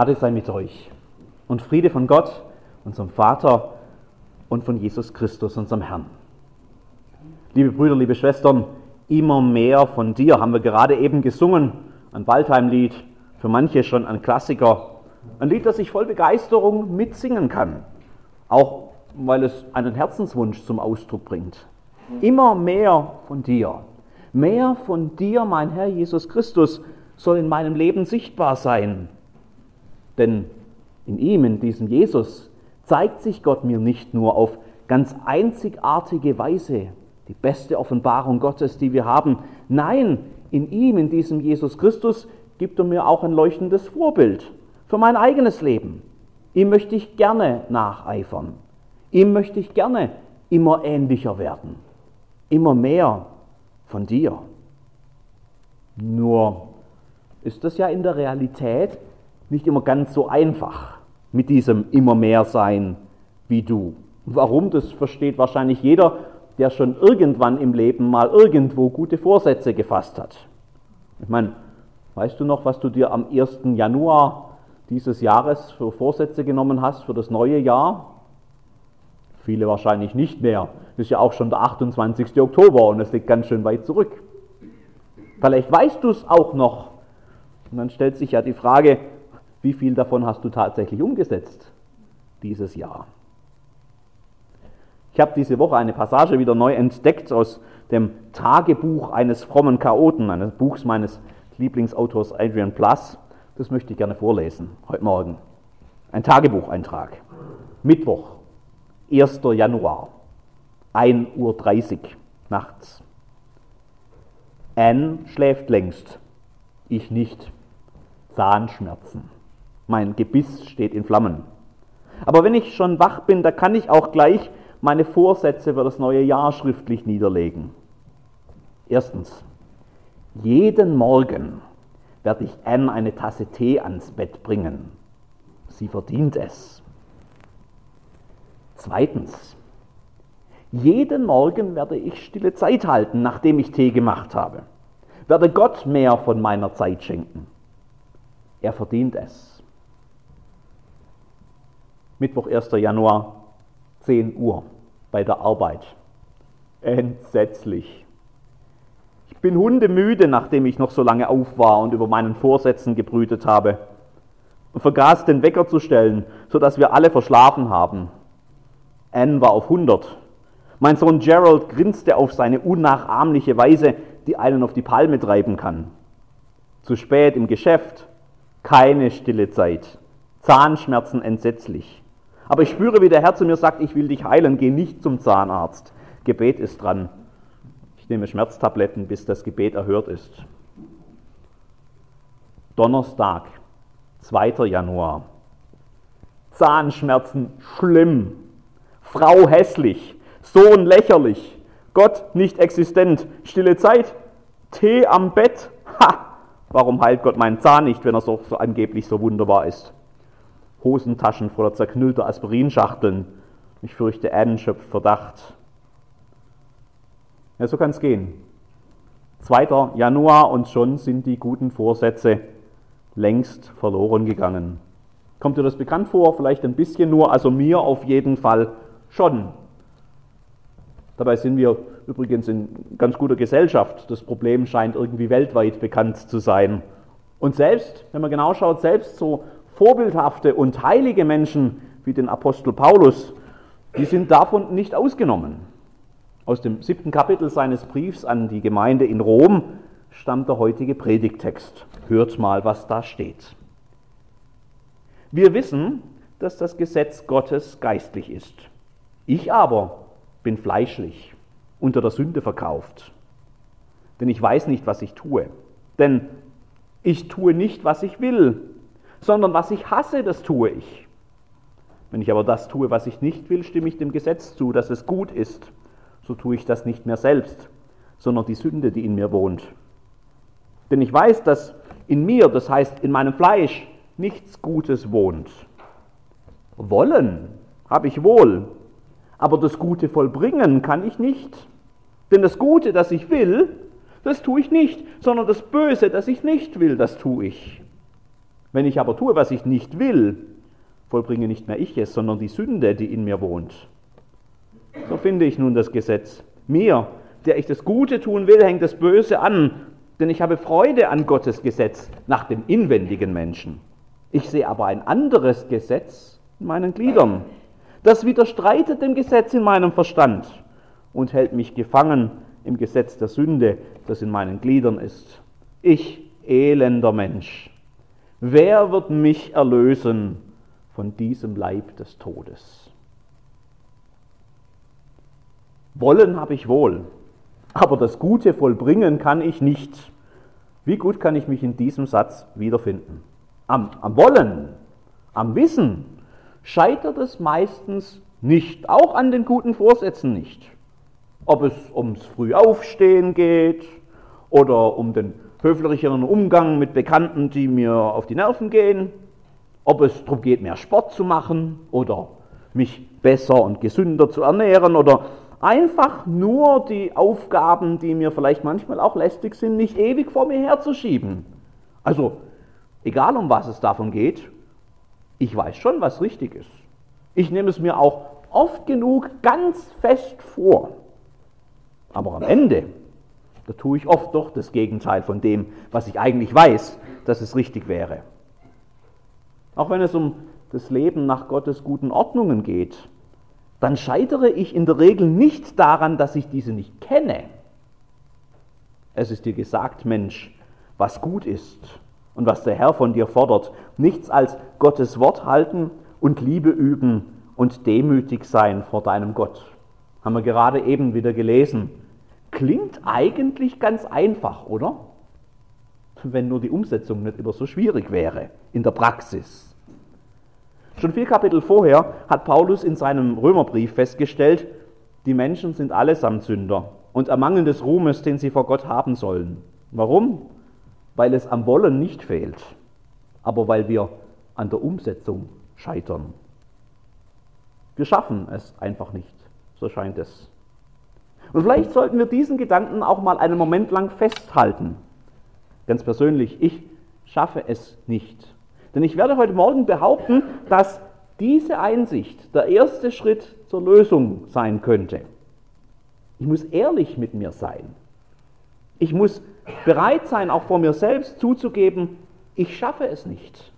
Gnade sei mit euch und Friede von Gott, unserem Vater und von Jesus Christus, unserem Herrn. Liebe Brüder, liebe Schwestern, immer mehr von dir haben wir gerade eben gesungen, ein Waldheim-Lied, für manche schon ein Klassiker, ein Lied, das ich voll Begeisterung mitsingen kann, auch weil es einen Herzenswunsch zum Ausdruck bringt. Immer mehr von dir, mehr von dir, mein Herr Jesus Christus, soll in meinem Leben sichtbar sein. Denn in ihm, in diesem Jesus, zeigt sich Gott mir nicht nur auf ganz einzigartige Weise, die beste Offenbarung Gottes, die wir haben. Nein, in ihm, in diesem Jesus Christus, gibt er mir auch ein leuchtendes Vorbild für mein eigenes Leben. Ihm möchte ich gerne nacheifern. Ihm möchte ich gerne immer ähnlicher werden. Immer mehr von dir. Nur ist das ja in der Realität nicht immer ganz so einfach mit diesem immer mehr sein wie du. Warum? Das versteht wahrscheinlich jeder, der schon irgendwann im Leben mal irgendwo gute Vorsätze gefasst hat. Ich meine, weißt du noch, was du dir am 1. Januar dieses Jahres für Vorsätze genommen hast für das neue Jahr? Viele wahrscheinlich nicht mehr. Das ist ja auch schon der 28. Oktober und es liegt ganz schön weit zurück. Vielleicht weißt du es auch noch. Und dann stellt sich ja die Frage, wie viel davon hast du tatsächlich umgesetzt dieses Jahr? Ich habe diese Woche eine Passage wieder neu entdeckt aus dem Tagebuch eines frommen Chaoten, eines Buchs meines Lieblingsautors Adrian Plus. Das möchte ich gerne vorlesen heute Morgen. Ein Tagebucheintrag. Mittwoch, 1. Januar, 1.30 Uhr nachts. Anne schläft längst, ich nicht. Zahnschmerzen. Mein Gebiss steht in Flammen. Aber wenn ich schon wach bin, da kann ich auch gleich meine Vorsätze für das neue Jahr schriftlich niederlegen. Erstens, jeden Morgen werde ich Anne eine Tasse Tee ans Bett bringen. Sie verdient es. Zweitens, jeden Morgen werde ich stille Zeit halten, nachdem ich Tee gemacht habe. Werde Gott mehr von meiner Zeit schenken. Er verdient es. Mittwoch, 1. Januar, 10 Uhr bei der Arbeit. Entsetzlich. Ich bin hundemüde, nachdem ich noch so lange auf war und über meinen Vorsätzen gebrütet habe. Und vergaß den Wecker zu stellen, sodass wir alle verschlafen haben. Anne war auf 100. Mein Sohn Gerald grinste auf seine unnachahmliche Weise, die einen auf die Palme treiben kann. Zu spät im Geschäft, keine stille Zeit, Zahnschmerzen entsetzlich. Aber ich spüre, wie der Herr zu mir sagt, ich will dich heilen, geh nicht zum Zahnarzt. Gebet ist dran. Ich nehme Schmerztabletten, bis das Gebet erhört ist. Donnerstag, 2. Januar. Zahnschmerzen schlimm. Frau hässlich. Sohn lächerlich. Gott nicht existent. Stille Zeit. Tee am Bett. Ha! Warum heilt Gott meinen Zahn nicht, wenn er so, so angeblich so wunderbar ist? Hosentaschen voller zerknüllter Aspirinschachteln. Ich fürchte, Anne schöpft Verdacht. Ja, so kann es gehen. 2. Januar und schon sind die guten Vorsätze längst verloren gegangen. Kommt dir das bekannt vor? Vielleicht ein bisschen nur, also mir auf jeden Fall schon. Dabei sind wir übrigens in ganz guter Gesellschaft. Das Problem scheint irgendwie weltweit bekannt zu sein. Und selbst, wenn man genau schaut, selbst so vorbildhafte und heilige Menschen wie den Apostel Paulus, die sind davon nicht ausgenommen. Aus dem siebten Kapitel seines Briefs an die Gemeinde in Rom stammt der heutige Predigtext. Hört mal, was da steht. Wir wissen, dass das Gesetz Gottes geistlich ist. Ich aber bin fleischlich, unter der Sünde verkauft. Denn ich weiß nicht, was ich tue. Denn ich tue nicht, was ich will, sondern was ich hasse, das tue ich. Wenn ich aber das tue, was ich nicht will, stimme ich dem Gesetz zu, dass es gut ist. So tue ich das nicht mehr selbst, sondern die Sünde, die in mir wohnt. Denn ich weiß, dass in mir, das heißt in meinem Fleisch, nichts Gutes wohnt. Wollen habe ich wohl, aber das Gute vollbringen kann ich nicht. Denn das Gute, das ich will, das tue ich nicht, sondern das Böse, das ich nicht will, das tue ich. Wenn ich aber tue, was ich nicht will, vollbringe nicht mehr ich es, sondern die Sünde, die in mir wohnt. So finde ich nun das Gesetz. Mir, der ich das Gute tun will, hängt das Böse an, denn ich habe Freude an Gottes Gesetz nach dem inwendigen Menschen. Ich sehe aber ein anderes Gesetz in meinen Gliedern. Das widerstreitet dem Gesetz in meinem Verstand und hält mich gefangen im Gesetz der Sünde, das in meinen Gliedern ist. Ich, elender Mensch, wer wird mich erlösen von diesem Leib des Todes? Wollen habe ich wohl, aber das Gute vollbringen kann ich nicht. Wie gut kann ich mich in diesem Satz wiederfinden? Am, am Wollen, am Wissen scheitert es meistens nicht, auch an den guten Vorsätzen nicht. Ob es ums Frühaufstehen geht oder um den höflicheren Umgang mit Bekannten, die mir auf die Nerven gehen, ob es darum geht, mehr Sport zu machen oder mich besser und gesünder zu ernähren oder einfach nur die Aufgaben, die mir vielleicht manchmal auch lästig sind, nicht ewig vor mir herzuschieben. Also, egal um was es davon geht, ich weiß schon, was richtig ist. Ich nehme es mir auch oft genug ganz fest vor. Aber am Ende, da tue ich oft doch das Gegenteil von dem, was ich eigentlich weiß, dass es richtig wäre. Auch wenn es um das Leben nach Gottes guten Ordnungen geht, dann scheitere ich in der Regel nicht daran, dass ich diese nicht kenne. Es ist dir gesagt, Mensch, was gut ist und was der Herr von dir fordert. Nichts als Gottes Wort halten und Liebe üben und demütig sein vor deinem Gott. Haben wir gerade eben wieder gelesen. Klingt eigentlich ganz einfach, oder? Wenn nur die Umsetzung nicht immer so schwierig wäre in der Praxis. Schon vier Kapitel vorher hat Paulus in seinem Römerbrief festgestellt, die Menschen sind allesamt Sünder und ermangeln des Ruhmes, den sie vor Gott haben sollen. Warum? Weil es am Wollen nicht fehlt, aber weil wir an der Umsetzung scheitern. Wir schaffen es einfach nicht, so scheint es. Und vielleicht sollten wir diesen Gedanken auch mal einen Moment lang festhalten. Ganz persönlich, ich schaffe es nicht. Denn ich werde heute Morgen behaupten, dass diese Einsicht der erste Schritt zur Lösung sein könnte. Ich muss ehrlich mit mir sein. Ich muss bereit sein, auch vor mir selbst zuzugeben, ich schaffe es nicht.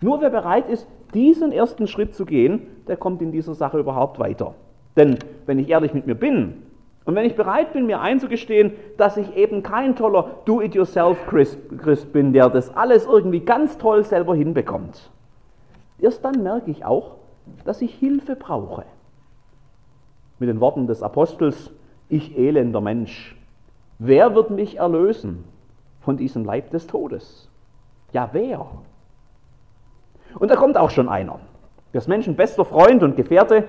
Nur wer bereit ist, diesen ersten Schritt zu gehen, der kommt in dieser Sache überhaupt weiter. Denn wenn ich ehrlich mit mir bin, und wenn ich bereit bin, mir einzugestehen, dass ich eben kein toller Do-it-yourself-Christ bin, der das alles irgendwie ganz toll selber hinbekommt, erst dann merke ich auch, dass ich Hilfe brauche. Mit den Worten des Apostels, ich elender Mensch, wer wird mich erlösen von diesem Leib des Todes? Ja, wer? Und da kommt auch schon einer. Das Menschen bester Freund und Gefährte,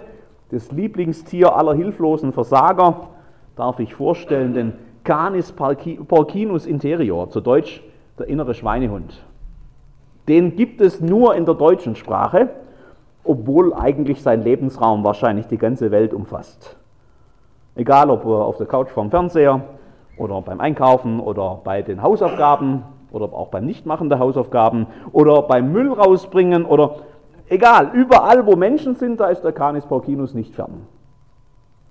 das Lieblingstier aller hilflosen Versager, darf ich vorstellen, den Canis porcinus interior, zu Deutsch der innere Schweinehund. Den gibt es nur in der deutschen Sprache, obwohl eigentlich sein Lebensraum wahrscheinlich die ganze Welt umfasst. Egal ob auf der Couch vorm Fernseher oder beim Einkaufen oder bei den Hausaufgaben oder auch beim Nichtmachen der Hausaufgaben oder beim Müll rausbringen oder egal, überall wo Menschen sind, da ist der Canis porcinus nicht fern.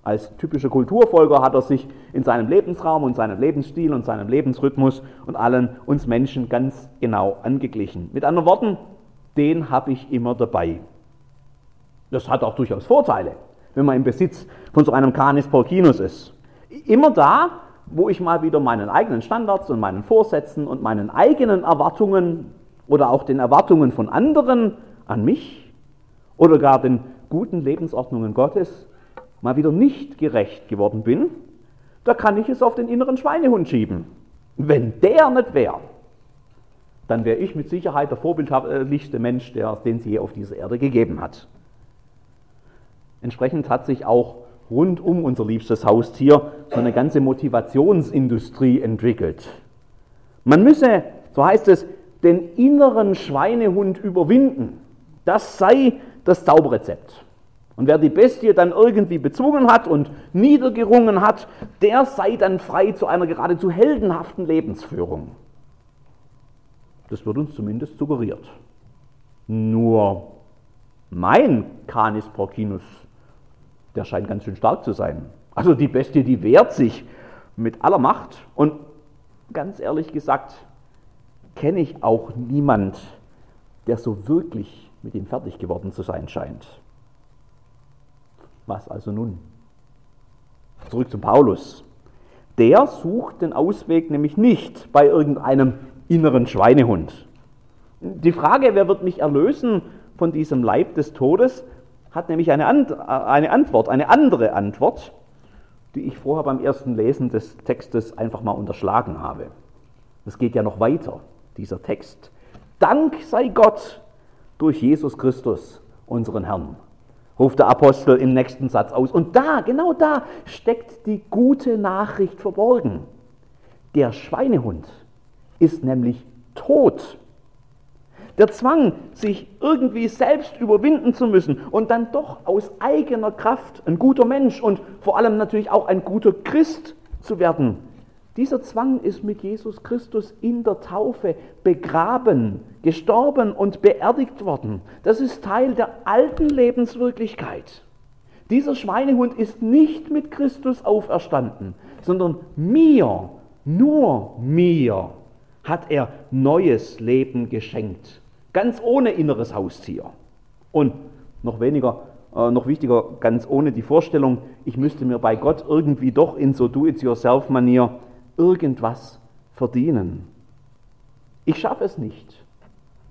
Als typischer Kulturfolger hat er sich in seinem Lebensraum und seinem Lebensstil und seinem Lebensrhythmus und allen uns Menschen ganz genau angeglichen. Mit anderen Worten, den habe ich immer dabei. Das hat auch durchaus Vorteile, wenn man im Besitz von so einem Canis Porcinus ist. Immer da, wo ich mal wieder meinen eigenen Standards und meinen Vorsätzen und meinen eigenen Erwartungen oder auch den Erwartungen von anderen an mich oder gar den guten Lebensordnungen Gottes mal wieder nicht gerecht geworden bin, da kann ich es auf den inneren Schweinehund schieben. Wenn der nicht wäre, dann wäre ich mit Sicherheit der vorbildlichste Mensch, der, den es je auf dieser Erde gegeben hat. Entsprechend hat sich auch rund um unser liebstes Haustier so eine ganze Motivationsindustrie entwickelt. Man müsse, so heißt es, den inneren Schweinehund überwinden. Das sei das Zauberrezept. Und wer die Bestie dann irgendwie bezwungen hat und niedergerungen hat, der sei dann frei zu einer geradezu heldenhaften Lebensführung. Das wird uns zumindest suggeriert. Nur mein Canis porcinus, der scheint ganz schön stark zu sein. Also die Bestie, die wehrt sich mit aller Macht. Und ganz ehrlich gesagt, kenne ich auch niemand, der so wirklich mit ihm fertig geworden zu sein scheint. Was also nun? Zurück zum Paulus. Der sucht den Ausweg nämlich nicht bei irgendeinem inneren Schweinehund. Die Frage, wer wird mich erlösen von diesem Leib des Todes, hat nämlich eine, eine Antwort, eine andere Antwort, die ich vorher beim ersten Lesen des Textes einfach mal unterschlagen habe. Es geht ja noch weiter, dieser Text. Dank sei Gott durch Jesus Christus, unseren Herrn, ruft der Apostel im nächsten Satz aus. Und da, genau da, steckt die gute Nachricht verborgen. Der Schweinehund ist nämlich tot. Der Zwang, sich irgendwie selbst überwinden zu müssen und dann doch aus eigener Kraft ein guter Mensch und vor allem natürlich auch ein guter Christ zu werden, dieser Zwang ist mit Jesus Christus in der Taufe begraben, gestorben und beerdigt worden. Das ist Teil der alten Lebenswirklichkeit. Dieser Schweinehund ist nicht mit Christus auferstanden, sondern mir, nur mir hat er neues Leben geschenkt. Ganz ohne inneres Haustier. Und noch weniger, äh, noch wichtiger, ganz ohne die Vorstellung, ich müsste mir bei Gott irgendwie doch in so Do-it-yourself-Manier irgendwas verdienen. Ich schaffe es nicht,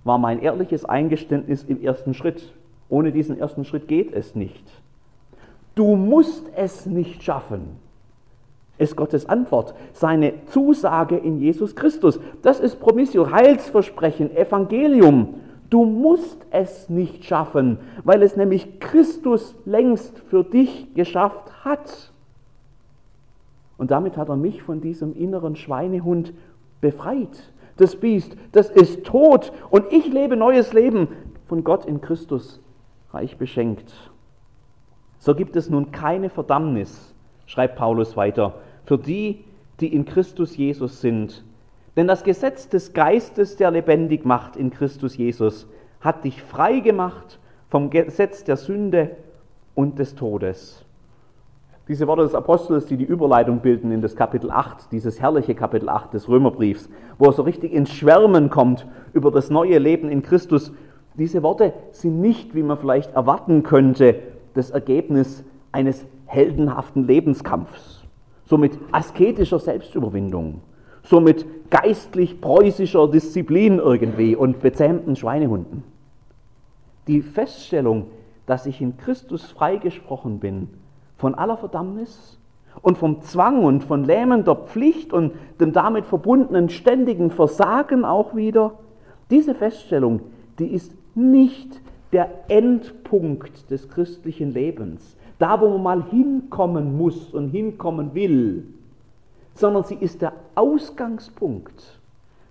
war mein ehrliches Eingeständnis im ersten Schritt. Ohne diesen ersten Schritt geht es nicht. Du musst es nicht schaffen, ist Gottes Antwort, seine Zusage in Jesus Christus. Das ist Promissio, Heilsversprechen, Evangelium. Du musst es nicht schaffen, weil es nämlich Christus längst für dich geschafft hat. Und damit hat er mich von diesem inneren Schweinehund befreit. Das Biest, das ist tot und ich lebe neues Leben von Gott in Christus reich beschenkt. So gibt es nun keine Verdammnis, schreibt Paulus weiter, für die, die in Christus Jesus sind. Denn das Gesetz des Geistes, der lebendig macht in Christus Jesus, hat dich frei gemacht vom Gesetz der Sünde und des Todes. Diese Worte des Apostels, die die Überleitung bilden in das Kapitel 8, dieses herrliche Kapitel 8 des Römerbriefs, wo er so richtig ins Schwärmen kommt über das neue Leben in Christus, diese Worte sind nicht, wie man vielleicht erwarten könnte, das Ergebnis eines heldenhaften Lebenskampfs, so mit asketischer Selbstüberwindung, so mit geistlich-preußischer Disziplin irgendwie und bezähmten Schweinehunden. Die Feststellung, dass ich in Christus freigesprochen bin, von aller Verdammnis und vom Zwang und von lähmender Pflicht und dem damit verbundenen ständigen Versagen auch wieder. Diese Feststellung, die ist nicht der Endpunkt des christlichen Lebens, da wo man mal hinkommen muss und hinkommen will, sondern sie ist der Ausgangspunkt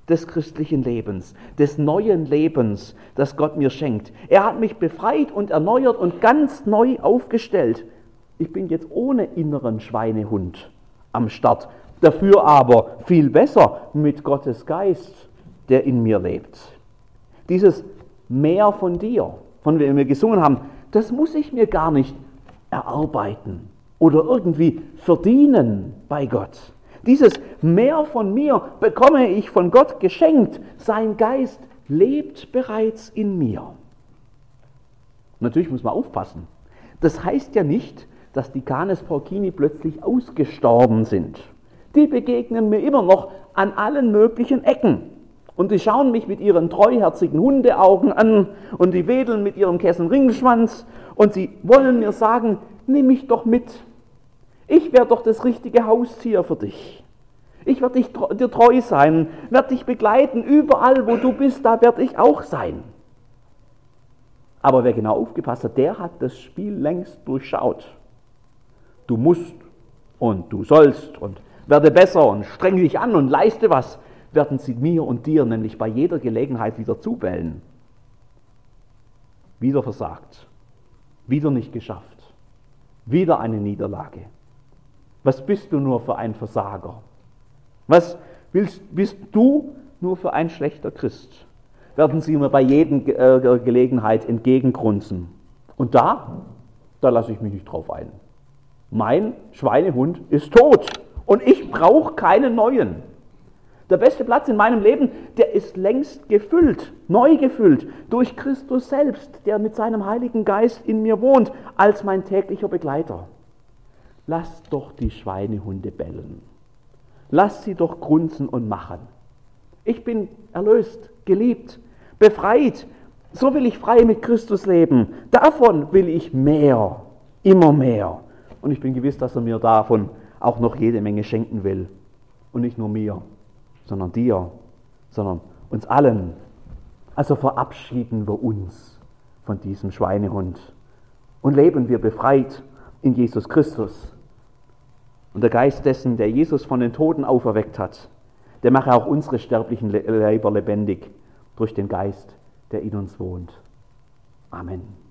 des christlichen Lebens, des neuen Lebens, das Gott mir schenkt. Er hat mich befreit und erneuert und ganz neu aufgestellt. Ich bin jetzt ohne inneren Schweinehund am Start. Dafür aber viel besser mit Gottes Geist, der in mir lebt. Dieses Mehr von dir, von dem wir gesungen haben, das muss ich mir gar nicht erarbeiten oder irgendwie verdienen bei Gott. Dieses Mehr von mir bekomme ich von Gott geschenkt. Sein Geist lebt bereits in mir. Natürlich muss man aufpassen. Das heißt ja nicht, dass die Canes porcini plötzlich ausgestorben sind. Die begegnen mir immer noch an allen möglichen Ecken. Und die schauen mich mit ihren treuherzigen Hundeaugen an und die wedeln mit ihrem Kessenringschwanz und sie wollen mir sagen, nimm mich doch mit. Ich werde doch das richtige Haustier für dich. Ich werde dir treu sein, werde dich begleiten, überall wo du bist, da werde ich auch sein. Aber wer genau aufgepasst hat, der hat das Spiel längst durchschaut du musst und du sollst und werde besser und streng dich an und leiste was, werden sie mir und dir nämlich bei jeder Gelegenheit wieder zubellen. Wieder versagt, wieder nicht geschafft, wieder eine Niederlage. Was bist du nur für ein Versager? Was willst, bist du nur für ein schlechter Christ? werden sie mir bei jeder äh, Gelegenheit entgegengrunzen. Und da, da lasse ich mich nicht drauf ein. Mein Schweinehund ist tot und ich brauche keinen neuen. Der beste Platz in meinem Leben, der ist längst gefüllt, neu gefüllt durch Christus selbst, der mit seinem Heiligen Geist in mir wohnt, als mein täglicher Begleiter. Lass doch die Schweinehunde bellen. Lass sie doch grunzen und machen. Ich bin erlöst, geliebt, befreit. So will ich frei mit Christus leben. Davon will ich mehr, immer mehr. Und ich bin gewiss, dass er mir davon auch noch jede Menge schenken will. Und nicht nur mir, sondern dir, sondern uns allen. Also verabschieden wir uns von diesem Schweinehund und leben wir befreit in Jesus Christus. Und der Geist dessen, der Jesus von den Toten auferweckt hat, der mache auch unsere sterblichen Leiber lebendig durch den Geist, der in uns wohnt. Amen.